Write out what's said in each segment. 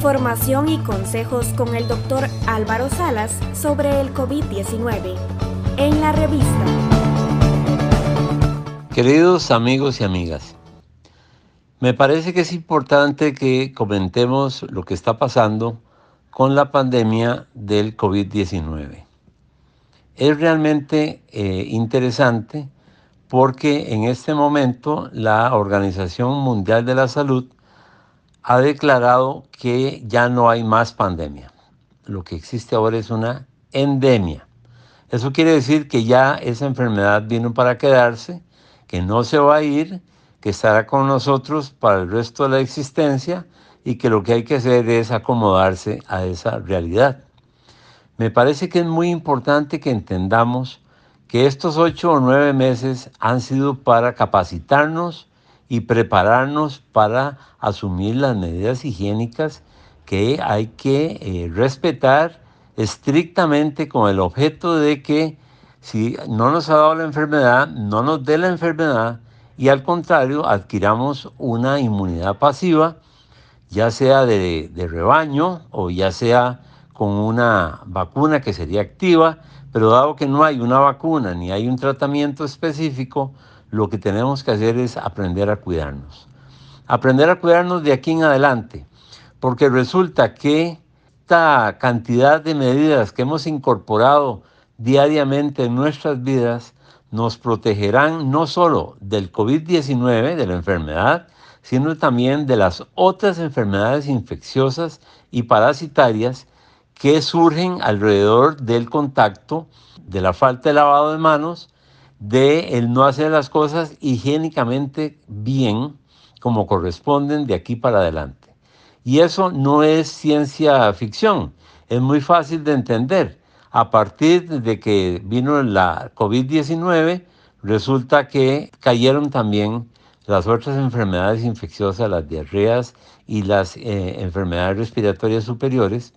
Información y consejos con el doctor Álvaro Salas sobre el COVID-19 en la revista. Queridos amigos y amigas, me parece que es importante que comentemos lo que está pasando con la pandemia del COVID-19. Es realmente eh, interesante porque en este momento la Organización Mundial de la Salud ha declarado que ya no hay más pandemia. Lo que existe ahora es una endemia. Eso quiere decir que ya esa enfermedad vino para quedarse, que no se va a ir, que estará con nosotros para el resto de la existencia y que lo que hay que hacer es acomodarse a esa realidad. Me parece que es muy importante que entendamos que estos ocho o nueve meses han sido para capacitarnos y prepararnos para asumir las medidas higiénicas que hay que eh, respetar estrictamente con el objeto de que si no nos ha dado la enfermedad, no nos dé la enfermedad y al contrario adquiramos una inmunidad pasiva, ya sea de, de rebaño o ya sea con una vacuna que sería activa, pero dado que no hay una vacuna ni hay un tratamiento específico, lo que tenemos que hacer es aprender a cuidarnos. Aprender a cuidarnos de aquí en adelante, porque resulta que esta cantidad de medidas que hemos incorporado diariamente en nuestras vidas nos protegerán no solo del COVID-19, de la enfermedad, sino también de las otras enfermedades infecciosas y parasitarias que surgen alrededor del contacto, de la falta de lavado de manos de el no hacer las cosas higiénicamente bien como corresponden de aquí para adelante. Y eso no es ciencia ficción, es muy fácil de entender. A partir de que vino la COVID-19, resulta que cayeron también las otras enfermedades infecciosas, las diarreas y las eh, enfermedades respiratorias superiores,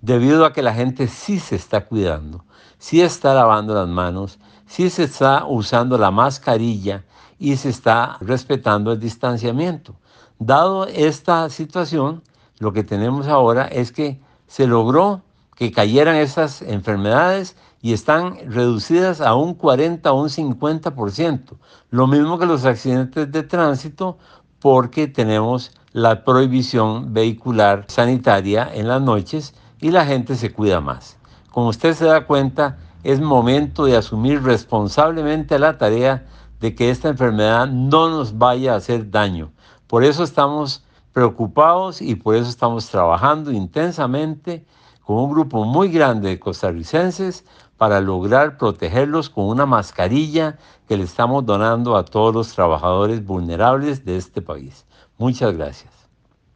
debido a que la gente sí se está cuidando, sí está lavando las manos, sí se está usando la mascarilla y se está respetando el distanciamiento. Dado esta situación, lo que tenemos ahora es que se logró que cayeran esas enfermedades y están reducidas a un 40 o un 50%. Lo mismo que los accidentes de tránsito porque tenemos la prohibición vehicular sanitaria en las noches y la gente se cuida más. Como usted se da cuenta, es momento de asumir responsablemente la tarea de que esta enfermedad no nos vaya a hacer daño. Por eso estamos preocupados y por eso estamos trabajando intensamente con un grupo muy grande de costarricenses para lograr protegerlos con una mascarilla que le estamos donando a todos los trabajadores vulnerables de este país. Muchas gracias.